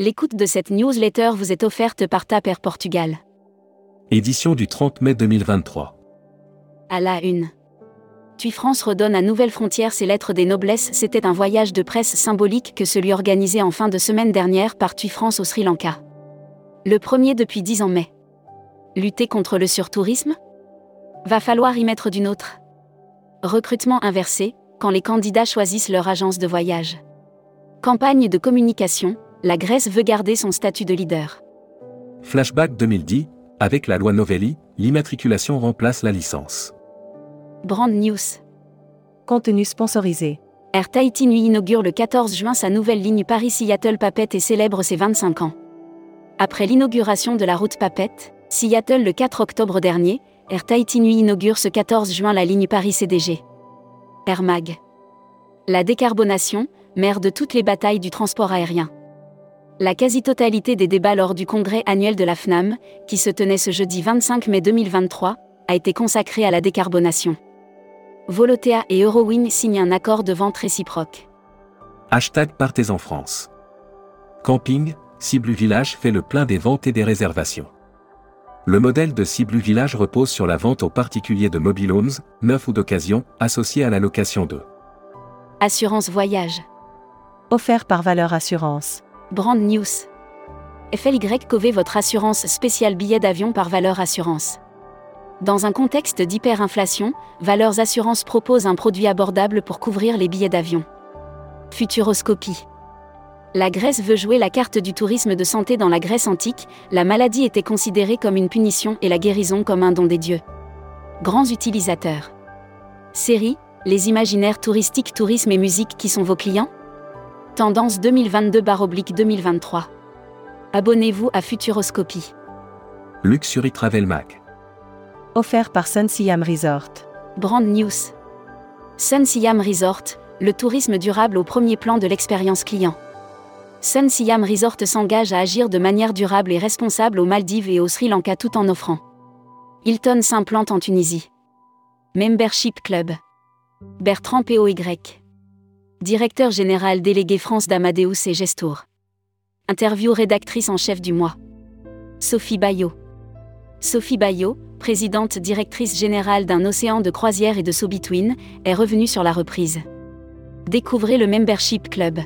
L'écoute de cette newsletter vous est offerte par Taper Portugal. Édition du 30 mai 2023. À la une. TUI France redonne à Nouvelle Frontière ses lettres des noblesses. C'était un voyage de presse symbolique que celui organisé en fin de semaine dernière par TUI France au Sri Lanka. Le premier depuis dix ans mai. Lutter contre le surtourisme? Va falloir y mettre d'une autre. Recrutement inversé, quand les candidats choisissent leur agence de voyage. Campagne de communication, la Grèce veut garder son statut de leader. Flashback 2010, avec la loi Novelli, l'immatriculation remplace la licence. Brand News. Contenu sponsorisé. Air Tahiti Nui inaugure le 14 juin sa nouvelle ligne Paris-Seattle Papette et célèbre ses 25 ans. Après l'inauguration de la route Papette, Seattle le 4 octobre dernier, Air Tahiti Nui inaugure ce 14 juin la ligne Paris-CDG. Air Mag. La décarbonation, mère de toutes les batailles du transport aérien la quasi-totalité des débats lors du congrès annuel de la FNAM, qui se tenait ce jeudi 25 mai 2023, a été consacrée à la décarbonation. Volotea et Eurowing signent un accord de vente réciproque. Hashtag Partez en France. Camping, Ciblu Village fait le plein des ventes et des réservations. Le modèle de Ciblu Village repose sur la vente aux particuliers de mobile homes, neufs ou d'occasion, associés à la location de Assurance voyage. Offert par Valeur Assurance. Brand News. FLY votre assurance spéciale billet d'avion par Valeur Assurance. Dans un contexte d'hyperinflation, Valeurs Assurance propose un produit abordable pour couvrir les billets d'avion. Futuroscopie. La Grèce veut jouer la carte du tourisme de santé dans la Grèce antique, la maladie était considérée comme une punition et la guérison comme un don des dieux. Grands utilisateurs. Série, les imaginaires touristiques, tourisme et musique qui sont vos clients? Tendance 2022-2023. Abonnez-vous à Futuroscopie. Luxury Travel Mag. Offert par Sun Siam Resort. Brand News. Sun Siam Resort, le tourisme durable au premier plan de l'expérience client. Sun Siam Resort s'engage à agir de manière durable et responsable aux Maldives et au Sri Lanka tout en offrant. Hilton s'implante en Tunisie. Membership Club. Bertrand POY directeur général délégué France d'Amadeus et Gestour. Interview rédactrice en chef du mois. Sophie Bayot. Sophie Bayot, présidente directrice générale d'un océan de croisière et de So-Between, est revenue sur la reprise. Découvrez le Membership Club.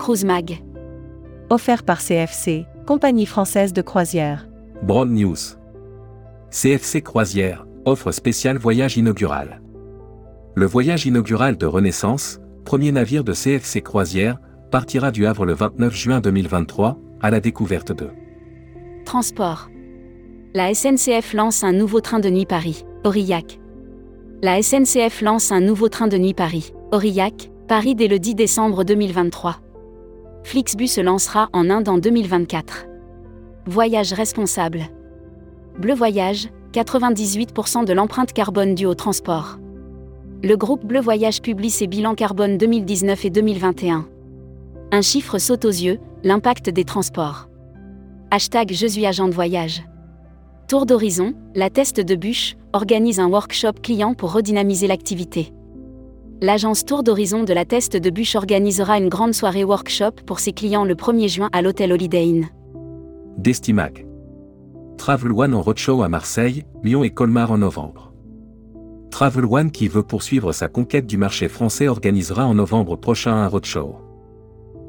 Cruise Mag. Offert par CFC, compagnie française de croisière. Broad News. CFC Croisière, offre spéciale voyage inaugural. Le voyage inaugural de Renaissance, premier navire de CFC Croisière, partira du Havre le 29 juin 2023, à la découverte de Transport. La SNCF lance un nouveau train de nuit Paris, Aurillac. La SNCF lance un nouveau train de nuit Paris, Aurillac, Paris dès le 10 décembre 2023. Flixbus se lancera en Inde en 2024. Voyage responsable. Bleu Voyage, 98% de l'empreinte carbone due au transport le groupe Bleu Voyage publie ses bilans carbone 2019 et 2021. Un chiffre saute aux yeux, l'impact des transports. Hashtag Je suis agent de voyage. Tour d'horizon, la Teste de Bûche, organise un workshop client pour redynamiser l'activité. L'agence Tour d'horizon de la Teste de Bûche organisera une grande soirée workshop pour ses clients le 1er juin à l'hôtel Holiday Inn. Destimac. Travel One en roadshow à Marseille, Lyon et Colmar en novembre. Travel One qui veut poursuivre sa conquête du marché français organisera en novembre prochain un roadshow.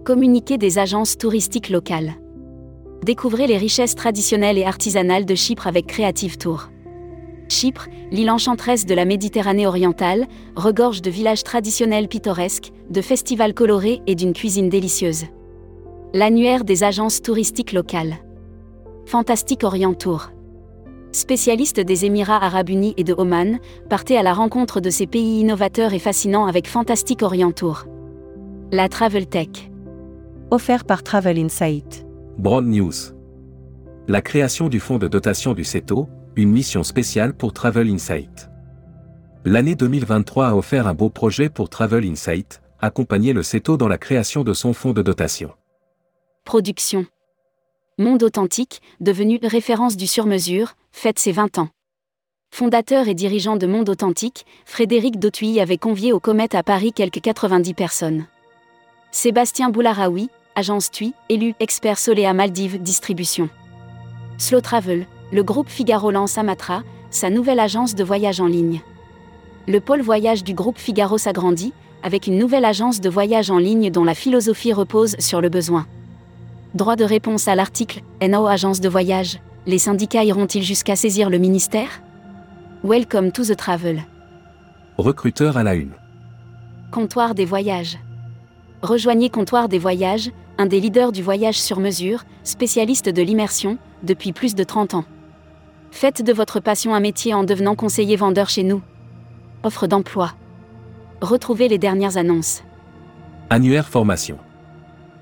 Communiquer des agences touristiques locales. Découvrez les richesses traditionnelles et artisanales de Chypre avec Creative Tour. Chypre, l'île enchanteresse de la Méditerranée orientale, regorge de villages traditionnels pittoresques, de festivals colorés et d'une cuisine délicieuse. L'annuaire des agences touristiques locales. Fantastique Orient Tour spécialiste des Émirats arabes unis et de Oman, partez à la rencontre de ces pays innovateurs et fascinants avec Fantastic Orient Tour. La Travel Tech. Offert par Travel Insight. Broad News. La création du fonds de dotation du CETO, une mission spéciale pour Travel Insight. L'année 2023 a offert un beau projet pour Travel Insight, accompagner le CETO dans la création de son fonds de dotation. Production. Monde Authentique, devenu référence du sur-mesure, fête ses 20 ans. Fondateur et dirigeant de Monde Authentique, Frédéric Dautuy avait convié au Comet à Paris quelques 90 personnes. Sébastien Boularaoui, Agence TUI, élu expert Solea Maldives Distribution. Slow Travel, le groupe Figaro lance Amatra, sa nouvelle agence de voyage en ligne. Le pôle voyage du groupe Figaro s'agrandit, avec une nouvelle agence de voyage en ligne dont la philosophie repose sur le besoin. Droit de réponse à l'article NO Agence de voyage. Les syndicats iront-ils jusqu'à saisir le ministère? Welcome to the travel. Recruteur à la une. Comptoir des voyages. Rejoignez Comptoir des voyages, un des leaders du voyage sur mesure, spécialiste de l'immersion, depuis plus de 30 ans. Faites de votre passion un métier en devenant conseiller vendeur chez nous. Offre d'emploi. Retrouvez les dernières annonces. Annuaire formation.